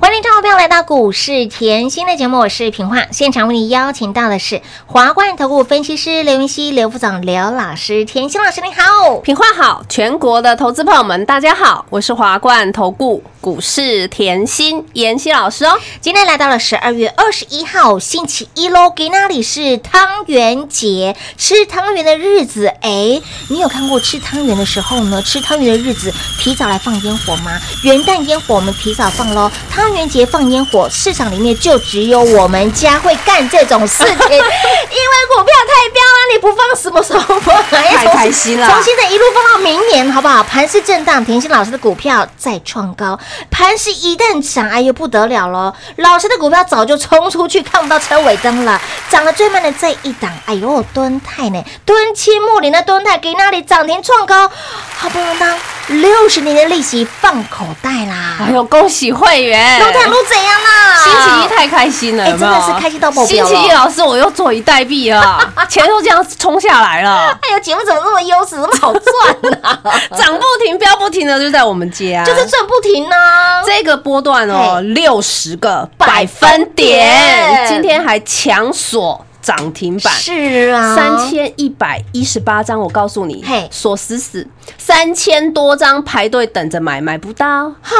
欢迎听众朋友来到股市甜心的节目，我是平化。现场为你邀请到的是华冠投顾分析师刘云熙、刘副总、刘老师。甜心老师你好，品化好，全国的投资朋友们大家好，我是华冠投顾股市甜心妍希老师哦。今天来到了十二月二十一号星期一喽，给那里是汤圆节，吃汤圆的日子。哎，你有看过吃汤圆的时候呢？吃汤圆的日子，提早来放烟火吗？元旦烟火我们提早放喽，汤圆节放烟火，市场里面就只有我们家会干这种事情，因为股票太飙了，你不放什么时候放？太开心了从现在一路放到明年，好不好？盘势震荡，甜心老师的股票再创高，盘势一旦涨，哎呦不得了喽！老师的股票早就冲出去，看不到车尾灯了。涨得最慢的这一档，哎呦，敦泰呢？敦七木林的敦泰给那里涨停创高，好不容易当六十年的利息放口袋啦！哎呦，恭喜会员！龙潭路怎样啦？星期一太开心了，哎真的是开心到爆表星期一老师我又坐以待毙了，钱都这样冲下来了，哎呦，节目怎么这么优质，这么好赚呢、涨不停、飙不停的就在我们家，就是赚不停呢、这个波段哦，六十个百百分点，今天还强锁涨停板。是啊，三千一百一十八张，我告诉你嘿，锁死死，三千多张排队等着买，买不到，哈，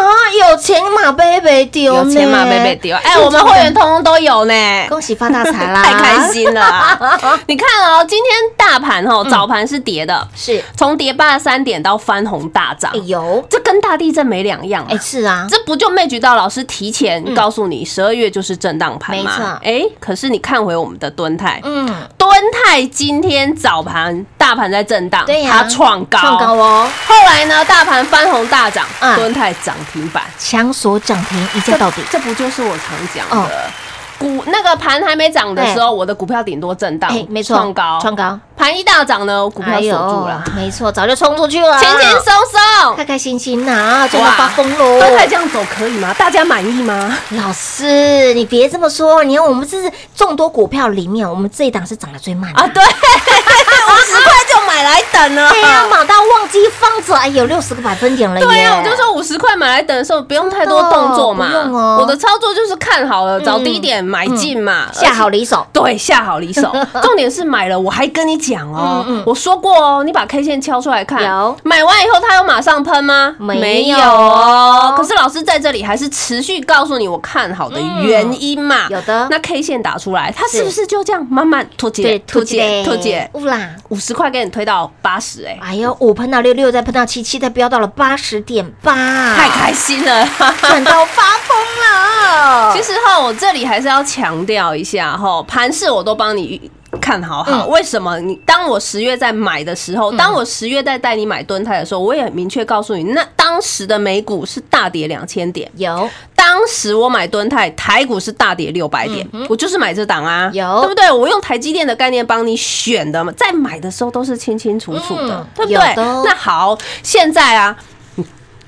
有钱马贝贝丢呢，有钱马贝贝丢。哎，我们会员通通都有呢，恭喜发大财啦！太开心了。啊！你看哦，今天大盘哦，早盘是跌的，是，从跌八十三点到翻红大涨。哎，呦，这跟大地震没两样啊。哎。是啊，这不就魅举到老师提前告诉你，十二月就是震荡盘吗？没错。哎，可是你看回我们的敦泰，嗯，敦泰今天早盘大盘在震荡，对呀。它创高，创高哦，后来呢，大盘翻红大涨嗯，敦泰涨停板，强锁涨停一价到底，这不就是我常讲哦。的？股那个盘还没涨的时候，我的股票顶多震荡哎，，没错，创高，创高，盘一大涨呢，我股票哎锁住了，没错，早就冲出去了，轻轻松松。开开心心呐，赚到发疯喽！敦泰这样走可以吗？大家满意吗？老师，你别这么说，你看我们这是众多股票里面，我们这一档是涨得最慢的啊，对，五十块就买来等了。对呀，买到忘记放着，哎有，六十个百分点了耶！对呀、我就说五十块买来等的时候不用太多动作嘛，不用哦我的操作就是看好了，找低点买进嘛，下好离手，对，下好离手。重点是买了，我还跟你讲哦，我说过哦，你把 K 线敲出来看，有买完以后它有马上喷吗？没有哦。可是老师在这里还是持续告诉你我看好的原因嘛。有的那 K 线打出来，它是是不是就这样慢慢脱对节、脱节、脱节？乌啦！五十块给你推到八十，哎，哎呦，五喷到六，六再喷到七，七再飙到了八十点八，太开心了。赚到发疯了。其实哈，我这里还是要强调一下哈，盘势我都帮你看好好。嗯为什么？你当我十月在买的时候，当我十月在带你买蹲泰的时候，我也很明确告诉你，那当时的美股是大跌两千点，有当时我买蹲泰，台股是大跌六百点，我就是买这档啊，嗯有对不对？我用台积电的概念帮你选的嘛，在买的时候都是清清楚楚的，嗯对不对？那好，现在啊。你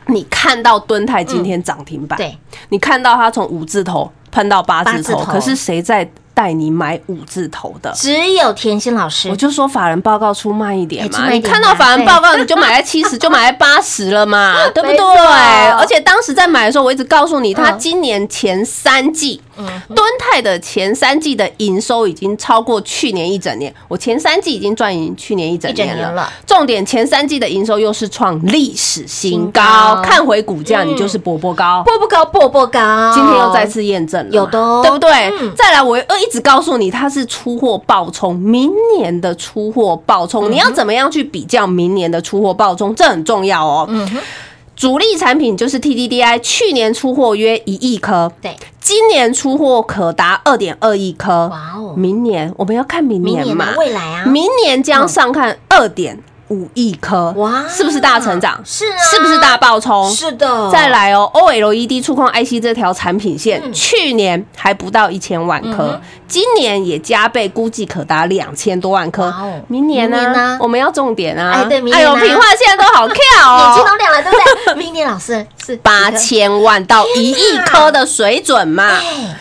你看到敦泰今天涨停板，对，你看到它从五字头喷到八字头，可是谁在带你买五字头的？只有甜心老师。我，就说法人报告出慢一点嘛，你看到法人报告你就买在七十，就买在八十了嘛，对不对？而且当时在买的时候，我一直告诉你，它嗯。今年前三季，敦泰的前三季的营收已经超过去年一整年，我前三季已经赚赢去年一整年了。重点前三季的营收又是创历史新新高高，看回股价你就是波波高。波波高，波波高，今天又再次验证了，有的哦对不对？嗯再来，我又一直告诉你，它是出货爆冲，明年的出货爆嗯冲，你要怎么样去比较明年的出货爆冲？这很重要哦。嗯哼，主力产品就是 TDDI，去年出货约一亿颗，对，今年出货可达二点二亿颗。哇哦，明年我们要看明明年嘛，，未来啊，明年将上看二点五亿颗，哇是不是大成长？是啊，是不是大爆冲？是的，再来哦，OLED 触控 IC 这条产品线，嗯去年还不到一千万颗，嗯今年也加倍，估计可达两千多万颗哦。明年呢？我们要重点啊！哎对明年哎呦，呢平话现在都好跳眼睛哦，都亮了，对不对？明年老师是八千万到一亿颗的水准嘛，哎，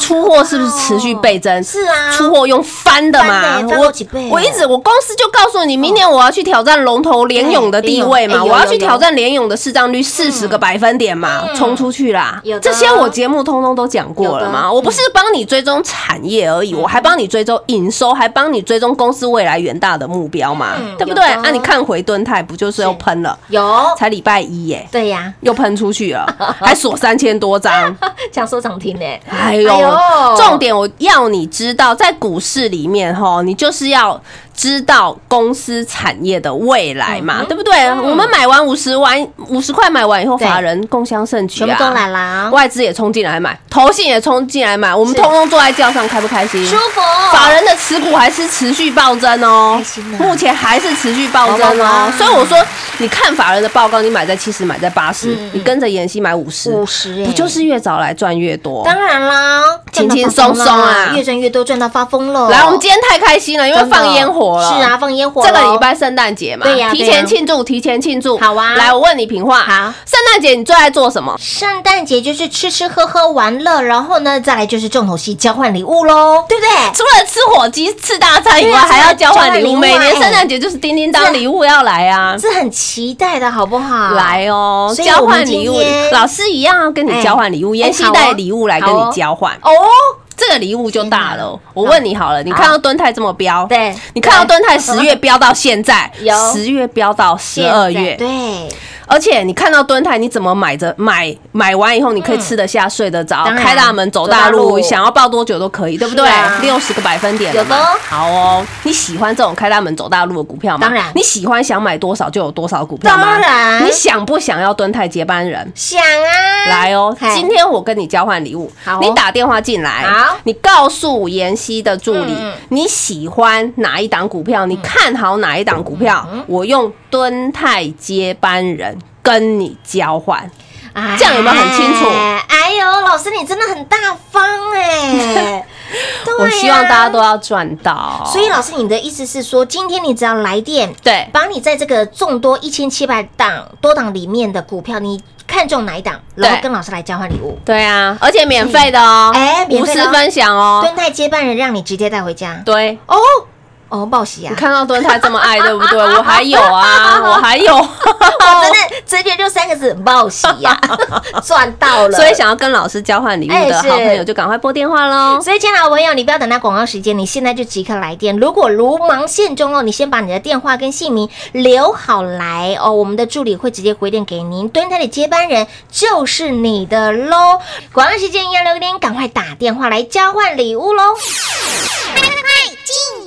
出货是不是持续倍增？是啊，出货用翻的嘛，翻我我一直我公司就告诉你，明年我要去挑战龙头联勇的地位嘛，我要去挑战联勇的市占率四十个百分点嘛，嗯冲出去啦。这些我节目通通都讲过了嘛，我不是帮你追踪产业而已，我还帮你追踪营收，还帮你追踪公司未来远大的目标嘛嗯，对不对？有的。啊，你看回敦泰不就是又喷了？有，才礼拜一耶，对呀，又喷出去了，还锁三千多张。这样说涨停呢，哎呦重点我要你知道，在股市里面哈，你就是要知道公司产业的未来嘛，嗯对不对？我们买完五十万五十块买完以后，法人共襄盛举啊，全部都来啦，外资也冲进来买，投信也冲进来买，我们通通坐在轿上，开不开心？舒服，法人的持股还是持续暴增哦。目前还是持续暴增哦。所以我说，你看法人的报告，你买在七十，买在八十你跟着妍希买五十，五十，不就是越早来赚越多？当然啦，轻轻松松啊。越赚越多，赚到发疯了。来，我们今天太开心了，因为放烟火了。是啊，，放烟火这个礼拜圣诞节嘛，对呀提前庆祝，提前庆祝。好啊来，我问你平话，好圣诞节你最爱做什么？圣诞节就是吃吃喝喝玩乐，然后呢，再来就是重头戏交换礼物喽，对不对？除了吃火鸡、吃大餐以外，啊还要交换礼物。每年哎圣诞节就是叮叮当是礼物要来啊。是很期待的，好不好？来哦，交换礼物，老师一样要跟你交换礼物，哎妍希好哦带礼物来跟你交换，哦，这个礼物就大了。我问你好了，你看到敦泰这么飙，对。你看到敦泰十月飙到现在有，十月飙到十二月，对，而且你看到敦泰，你怎么买着买买完以后，你可以吃得下、睡得着，开大门走大路，想要抱多久都可以，对不对？六十个百分点有的好哦，你喜欢这种开大门走大路的股票吗？当然。你喜欢想买多少就有多少股票吗？当然。你想不想要敦泰接班人？想啊，来哦，今天我跟你交换礼物你打电话进来好，你告诉妍希的助理你喜欢哪一档股票，你看好哪一档股票，嗯。我用敦泰接班人跟你交换。哎这样有没有很清楚？哎呦，老师你真的很大方哎，对我希望大家都要赚到。所以老师，你的意思是说，今天你只要来电，对。把你在这个众多一千七百档多档里面的股票，你看中哪一档，然后跟老师来交换礼物。对啊，而且免费的哦，哎无私分享哦。蹲泰接班人让你直接带回家。对，哦哦，报喜啊你！看到敦泰这么爱，对不对？我还有啊，我还有。我真的直接就三个字：报喜呀、赚到了。所以想要跟老师交换礼物的好朋友，就赶快拨电话喽。所以，亲爱的朋友，你不要等到广告时间，你现在就即刻来电。如果如忙线中哦，你先把你的电话跟姓名留好来哦，我们的助理会直接回电给您。蹲台的接班人就是你的喽。广告时间一样留点，赶快打电话来交换礼物喽。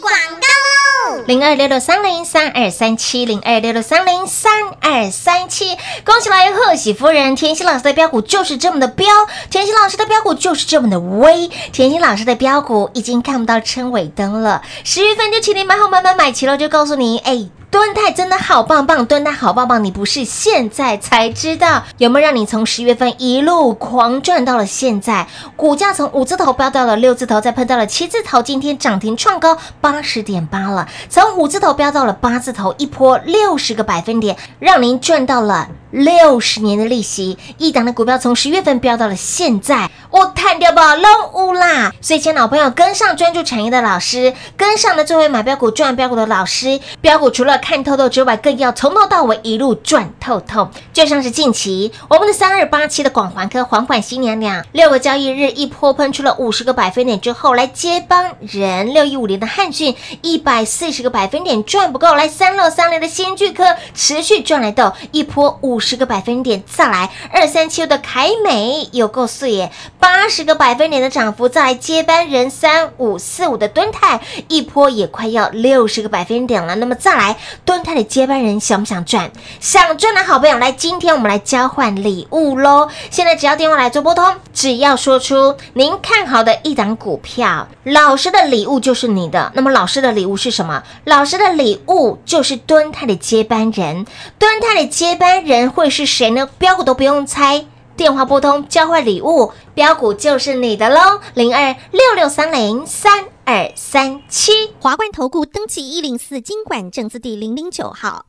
广告喽零二六六三零三二三七零二六六三零三二三七，恭喜来贺喜夫人！甜心老师的标股就是这么的标，甜心老师的标股就是这么的威，甜心老师的标股已经看不到称尾灯了。十月份就请你买好买买买齐了，就告诉你，哎。蹲太真的好棒棒，蹲太好棒棒！你不是现在才知道，有没有让你从十月份一路狂赚到了现在？股价从五字头飙到了六字头，再喷到了七字头，今天涨停创高八十点八了，从五字头飙到了八字头，一波六十个百分点，让您赚到了。六十年的利息，一档的股票从十月份飙到了现在，我探掉吧龙乌啦！所以，请老朋友，跟上专注产业的老师，跟上的作为买标股赚标股的老师，标股除了看透透之外，更要从头到尾一路赚透透。就像是近期我们的三二八七的广环科缓缓新娘娘，六个交易日一波喷出了五十个百分点之后，来接帮人六一五零的汉讯一百四十个百分点赚不够，来三六三零的先巨科持续赚来到一波五。十个百分点，再来二三七的凯美有够碎耶，八十个百分点的涨幅，再来接班人三五四五的敦泰一波也快要六十个百分点了。那么再来敦泰的接班人想不想赚？想赚的好朋友来，今天我们来交换礼物喽！现在只要电话来做拨通，只要说出您看好的一档股票，老师的礼物就是你的。那么老师的礼物是什么？老师的礼物就是敦泰的接班人。敦泰的接班人会是谁呢？标股都不用猜，电话拨通交换礼物，标股就是你的喽！零二六六三零三二三七。华冠投顾登记一零四经管证字第零零九号。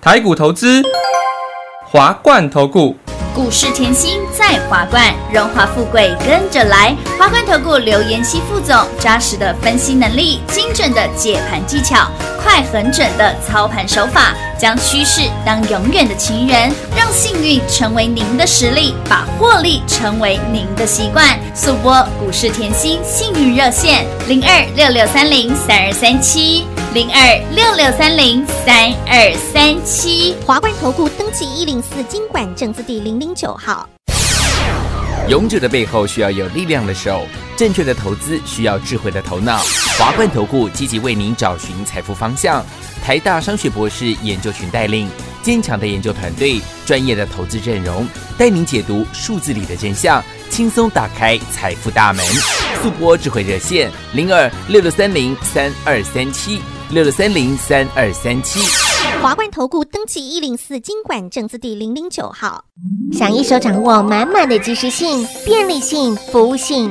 台股投资，华冠投顾。股市甜心在华冠，荣华富贵跟着来。华冠投顾刘延熙副总，扎实的分析能力，精准的解盘技巧，快狠准的操盘手法，将趋势当永远的情人，让幸运成为您的实力，把获利成为您的习惯。速播股市甜心幸运热线零二六六三零三二三七零二六六三零三二三七。华冠投顾登记一零四经管证字第零零九号。勇者的背后需要有力量的手，正确的投资需要智慧的头脑。华冠投顾积极为您找寻财富方向。台大商学博士研究群带领坚强的研究团队，专业的投资阵容，带您解读数字里的真相，轻松打开财富大门。速播智慧热线零二六六三零三二三七六六三零三二三七。华冠投顾登记一零四经管证字第零零九号。想一手掌握满满的及时性、便利性、服务性，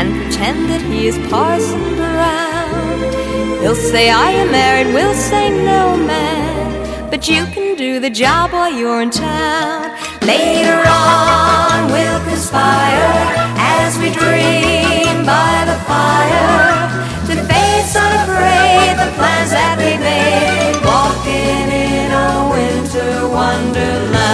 and pretend that he is Parson Brown. He'll say, I am married? We'll say, No, man. But you can do the job while you're in town. Later on, we'll conspire as we dream by the fire to face unafraid the plans that we made, walking in a winter wonderland.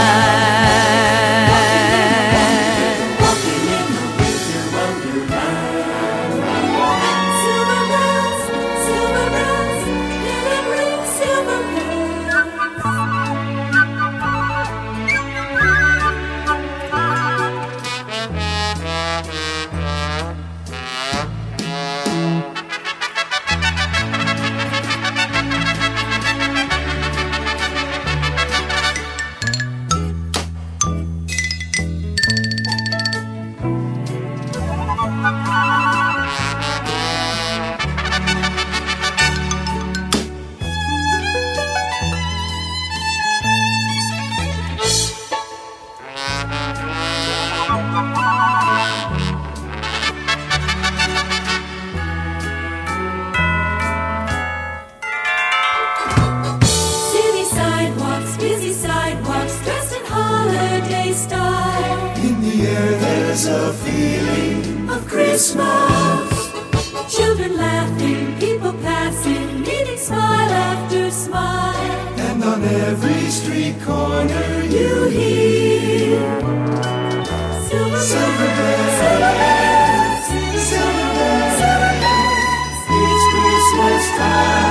There's a feeling of Christmas. Children laughing, people passing, meeting smile after smile. And on every street corner you You hear silver, Silver bells, silver bells, silver bells. silver bells. It's Christmas time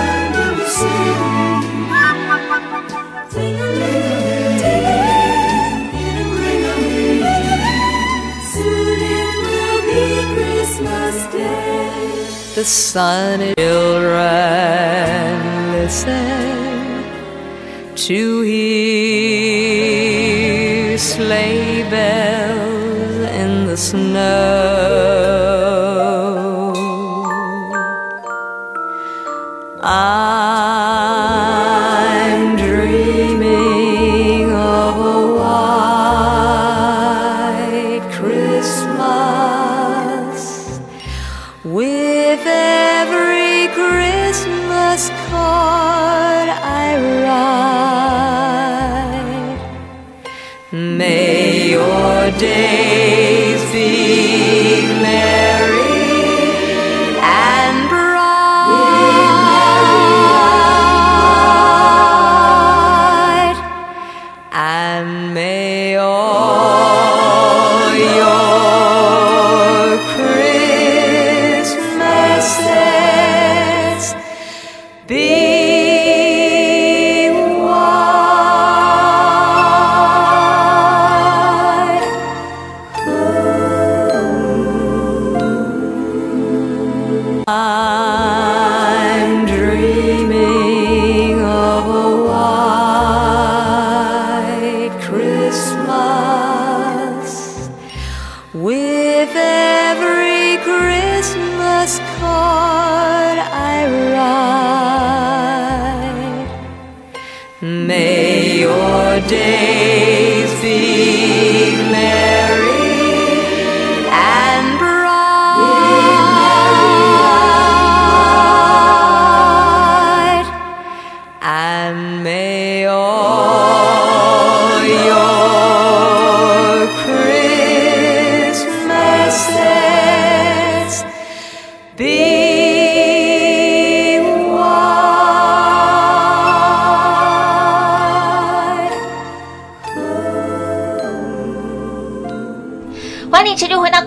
sun. Children, listen to hear sleigh bells in the snow. I'm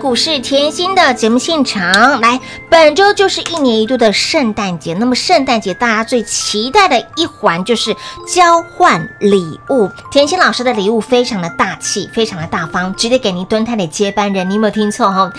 股市甜心的节目现场。来，本周就是一年一度的圣诞节。那么圣诞节大家最期待的一环就是交换礼物。甜心老师的礼物非常的大气，非常的大方，直接给您蹲他的接班人。你有没有听错哈？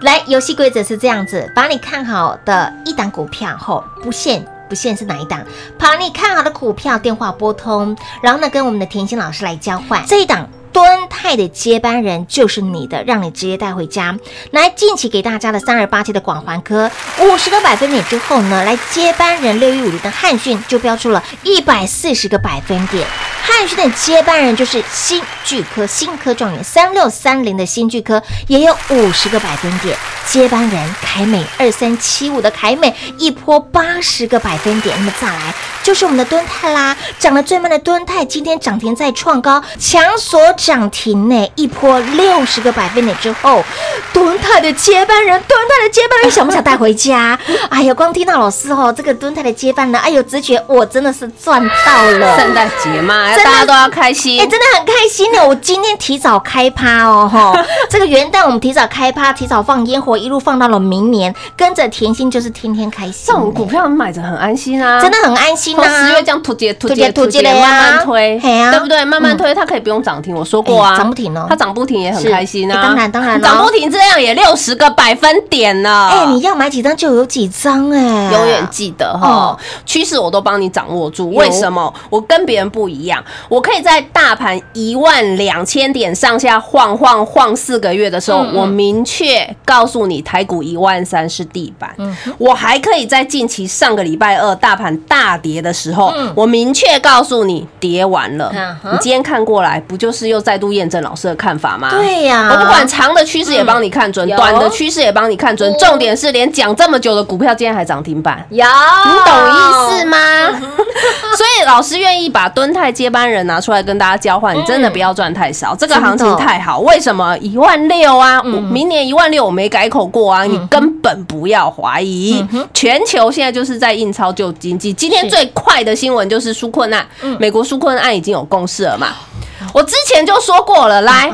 来，游戏规则是这样子：把你看好的一档股票后不限。不限是哪一档，把你看好的股票电话拨通，然后呢跟我们的甜心老师来交换这一档。敦泰的接班人就是你的，让你直接带回家。来，近期给大家的三二八七的广环科五十个百分点之后呢，来接班人六一五零的汉讯就标出了一百四十个百分点。汉讯的接班人就是新巨科，新科状元三六三零的新巨科也有五十个百分点。接班人凯美二三七五的凯美一波八十个百分点。那么再来就是我们的敦泰啦，涨得最慢的敦泰今天涨停再创高，强锁涨停呢，一波六十个百分点之后，蹲泰的接班人，蹲泰的接班人想不想带回家？哎呀，光听到老师哦，这个蹲泰的接班人，哎呦，直觉我真的是赚到了。圣诞节嘛，大家都要开心。哎、真的很开心呢。我今天提早开趴哦，哈，这个元旦我们提早开趴，提早放烟火，一路放到了明年，跟着甜心就是天天开心。这种股票买着很安心啊，真的很安心从啊！十月这样突接突突接接突接，突接的呀慢慢推，对不对？慢慢推，它可以不用涨停。我说过啊，哎涨不停哦它涨不停也很开心啊。哎当然当然咯涨不停这样也六十个百分点呢。哎、你要买几张就有几张哎、永远记得哈哦，趋势我都帮你掌握住。为什么？我跟别人不一样，我可以在大盘一万两千点上下晃晃晃四个月的时候，我明确告诉你台股一万三是地板。嗯我还可以在近期上个礼拜二大盘大跌的时候，嗯我明确告诉你跌完了嗯。你今天看过来，不就是又再度验证老师的看法吗？对呀我不管长的趋势也帮你看准，嗯短的趋势也帮你看准。重点是连讲这么久的股票，今天还涨停板。有，你懂意思嗯吗？所以老师愿意把敦泰接班人拿出来跟大家交换，你真的不要赚太少，这个行情太好。为什么一万六啊？我明年一万六我没改口过啊，你根本不要怀疑。全球现在就是在印钞救经济，今天最快的新闻就是纾困案，美国纾困案已经有共识了嘛？我之前就说过了，来。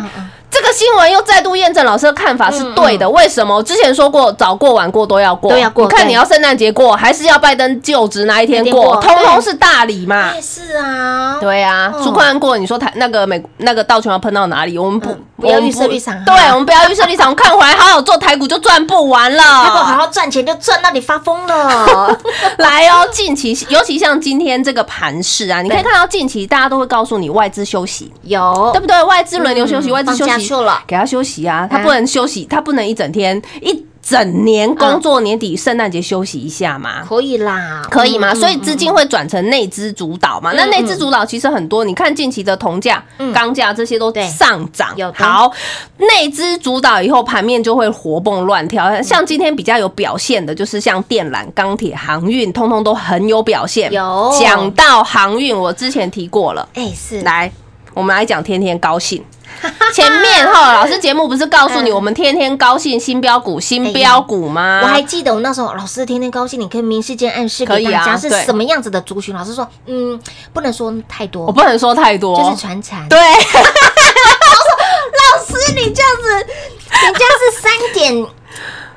这个新闻又再度验证老师的看法是对的。为什么？我之前说过，早过晚过都要过，都要过你看你要圣诞节过，还是要拜登就职那一天过，过通通是大礼嘛也。是啊，对啊，嗯纾困案过，你说台那个美那个道琼要喷到哪里？我们不，不要预设立场对，我们不要预设立场，我们看回来好好做台股就赚不完了结果好。好赚钱就赚到你发疯了。来哦，近期尤其像今天这个盘势啊，你可以看到近期大家都会告诉你外资休息，有对不对？外资轮流休息，嗯外资休息了给他休息啊，他啊不能休息，他不能一整天一整年工作，年底圣诞节休息一下嘛？可以啦，可以吗？嗯所以资金会转成内资主导嘛？那内资主导其实很多，你看近期的铜价、钢价这些都对上涨有。好，内资主导以后，盘面就会活蹦乱跳。像今天比较有表现的，就是像电缆、钢铁、航运，通通都很有表现。有讲到航运，我之前提过了。哎是来，我们来讲天天高兴。前面哈，老师节目不是告诉你嗯我们天天高兴新标股、新标股吗？我还记得我那时候老师天天高兴，你可以明示间暗示可以啊给大家是什么样子的族群。老师说，嗯，不能说太多，我不能说太多，就是传产。对。老师，你这样子，你这样是三点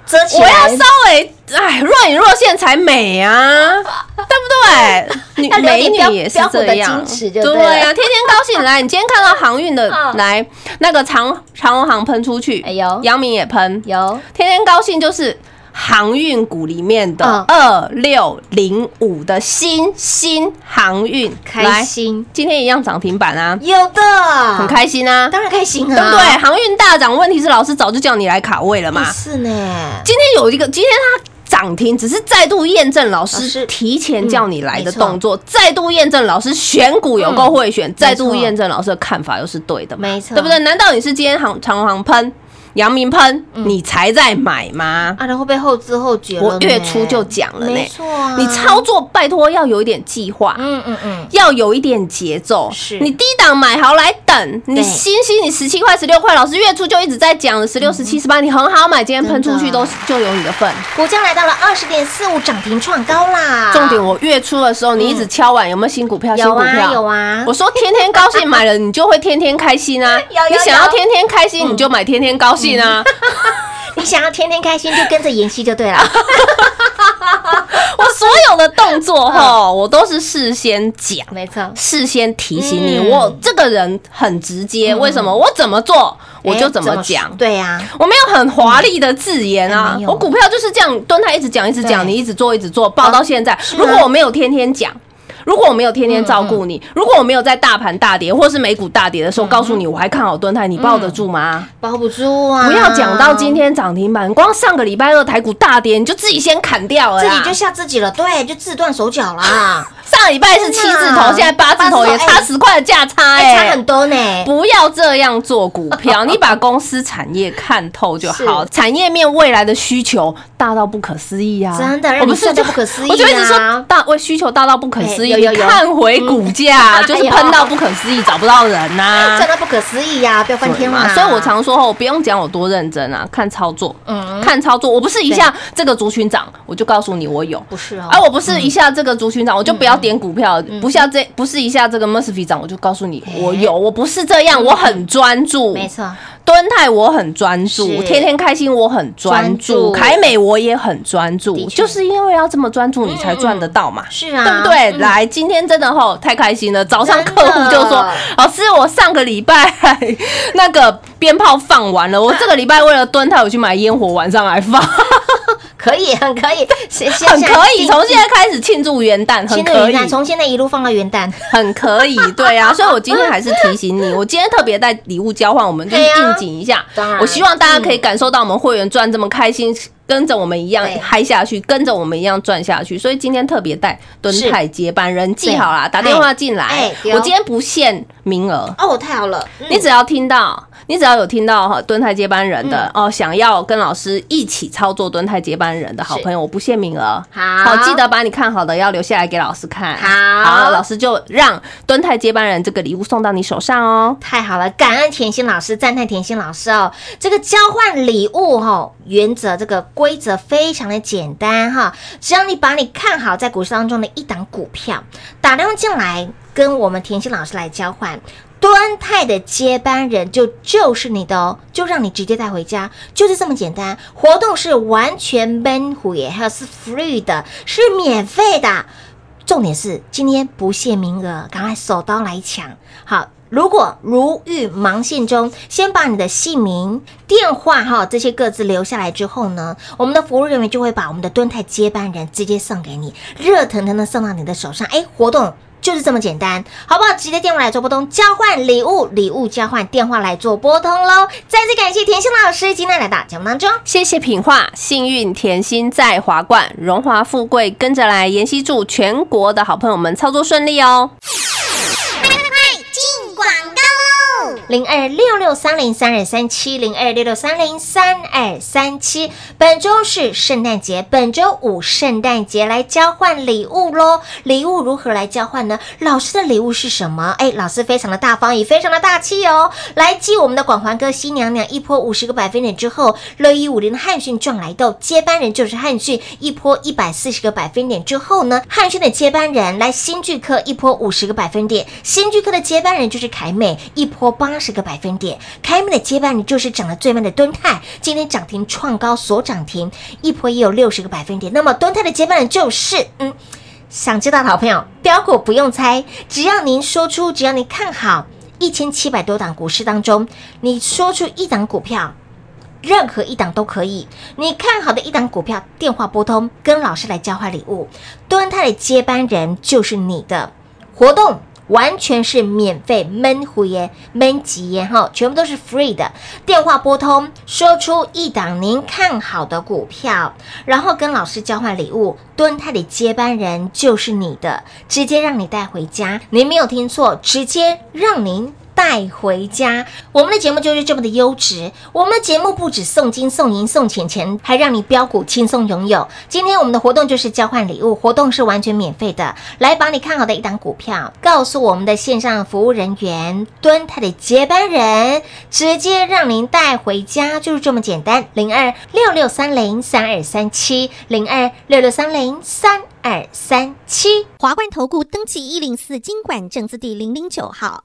折起来，我要稍微哎若隐若现才美啊，对不对？女美女也是这样，对呀啊，天天高兴。来，你今天看到航运的嗯来 那个长长荣航喷出去，哎呦阳明也喷，有天天高兴就是。航运股里面的嗯。二六零五的新新航运，开心。今天一样涨停板啊，有的，很开心啊，当然开心啊，对不对？航运大涨，问题是老师早就叫你来卡位了嘛，是呢，今天有一个，今天它涨停，只是再度验证老老师师提前叫你来的动作，再度验证老师选股有够会选，再度验证老师的看法又是对的，没错。对不对？难道你是今天航长航喷、阳明喷，你才在买吗？啊，然后被后知后觉我月初就讲了呢。没错啊，你操作拜托要有一点计划。嗯嗯嗯，要有一点节奏，是。你低档买好来等，你对新兴你十七块、十六块，老师月初就一直在讲了，十六、十七、十八，你很好买，今天喷出去都就有你的份。股价来到了二十点四五，涨停创高啦。重点，我月初的时候，你一直敲碗，有没有新股票？新有啊股票？有啊我说天天高兴买了，你就会天天开心啊。有有你想要天天开心，你就买天天高兴啊。你想要天天开心，就跟着妍希就对了。我所有的动作哈，我都是事先讲。没错，事先提醒你，嗯我这个人很直接，为什么？我怎么做我就哎怎么讲。对呀，我没有很华丽的字眼啊我股票就是这样，蹲他一直讲一直讲，你一直做一直做，报到现在。如果我没有天天讲。如果我没有天天照顾你，如果我没有在大盘大跌或是美股大跌的时候告诉你我还看好蹲泰，你抱得住吗？抱不住啊！不要讲到今天涨停板，光上个礼拜二台股大跌，你就自己先砍掉了。自己就吓自己了，对，就自断手脚啦，上礼拜是七字头，现在八字头也差十块的价差差很多呢。不要这样做股票，你把公司产业看透就好。产业面未来的需求大到不可思议啊！真的让我不是就你赚到不可思议啊我就一直说大为需求大到不可思议。哎有有。有看回股价，就是喷到不可思议，找不到人呐 真的不可思议呀！不要翻天嘛所以我常说我，不用讲我多认真啊，看操作，嗯。看操作。我不是一下这个族群涨，我就告诉你我有，不是哦，而我不是一下这个族群涨，我就不要点股票，不像这不是一下这个 m u s f i 涨，我就告诉你我有，我不是这样，我很专注，没错，敦泰我很专注，是。天天开心我很专注，凯美我也很专注就是因为要这么专注，你才赚得到嘛。是啊，对不对？嗯来，今天真的吼太开心了。早上客户就说：“老师，我上个礼拜 那个鞭炮放完了，我这个礼拜为了蹲他，我去买烟火，晚上来放，可以，很可以，现现很可以。从现在开始庆祝元旦，很可以。从现在一路放到元旦，很可以，对啊，所以我今天还是提醒你，我今天特别带礼物交换，我们就是应景一下当然。我希望大家可以感受到我们会员赚这么开心，跟着我们一样嗨下去，跟着我们一样赚下去。所以今天特别带敦泰接班人，记好啦，打电话进来我今天不限名额，哦，太好了，嗯你只要听到，你只要有听到哈敦泰接班人的哦，想要跟老师一起操作敦泰接班人的好朋友，我不限名额。好记得把你看好的要留下来给老师看。好老师就让敦泰接班人这个礼物送到你手上哦。太好了，感恩甜心老师，赞叹甜心老师哦。这个交换礼物哈、哦，原则这个规则非常的简单哈，只要你把你看好在股市当中的一档股票打电话进来，跟我们甜心老师来交换。端泰的接班人就就是你的哦，就让你直接带回家，就是这么简单。活动是完全免费，还有是 free 的，是免费的。重点是今天不限名额，赶快手刀来抢！好，如果如遇忙线中，先把你的姓名、电话哈这些各自留下来之后呢，我们的服务人员就会把我们的蹲泰接班人直接送给你，热腾腾的送到你的手上。哎，活动就是这么简单，好不好？直接电话来做拨通，交换礼物，礼物交换电话来做拨通喽。再次感谢甜心老师今天来到节目当中。谢谢品画，幸运甜心在华冠，荣华富贵跟着来。妍希祝全国的好朋友们操作顺利哦。零二六六三零三二三七零二六六三零三二三七。本周是圣诞节，本周五圣诞节来交换礼物喽。礼物如何来交换呢？老师的礼物是什么？哎，老师非常的大方，也非常的大气哦。来继我们的广环哥新娘娘一波五十个百分点之后，六一五零的汉逊撞来豆接班人就是汉逊一波一百四十个百分点之后呢，汉逊的接班人来新巨科一波五十个百分点，新巨科的接班人就是凯美一波八十个百分点，开门的接班人就是涨得最慢的敦泰，今天涨停创高所涨停，一波也有六十个百分点，那么敦泰的接班人就是嗯。想知道的好朋友，标股不用猜，只要您说出，只要你看好一千七百多档股市当中，你说出一档股票，任何一档都可以。你看好的一档股票，电话拨通，跟老师来交换礼物。敦泰的接班人就是你的活动。完全是免费闷胡言闷吉言哈，全部都是 free 的。电话拨通，说出一档您看好的股票，然后跟老师交换礼物。蹲泰的接班人就是你的，直接让你带回家。您没有听错，直接让您。带回家，我们的节目就是这么的优质。我们的节目不止送金、送银、送钱钱，还让你标股轻松拥有。今天我们的活动就是交换礼物，活动是完全免费的。来把你看好的一档股票，告诉我们的线上服务人员，蹲他的接班人，直接让您带回家，就是这么简单。零二六六三零三二三七，零二六六三零三二三七。华冠投顾登记一零四经管证字第零零九号。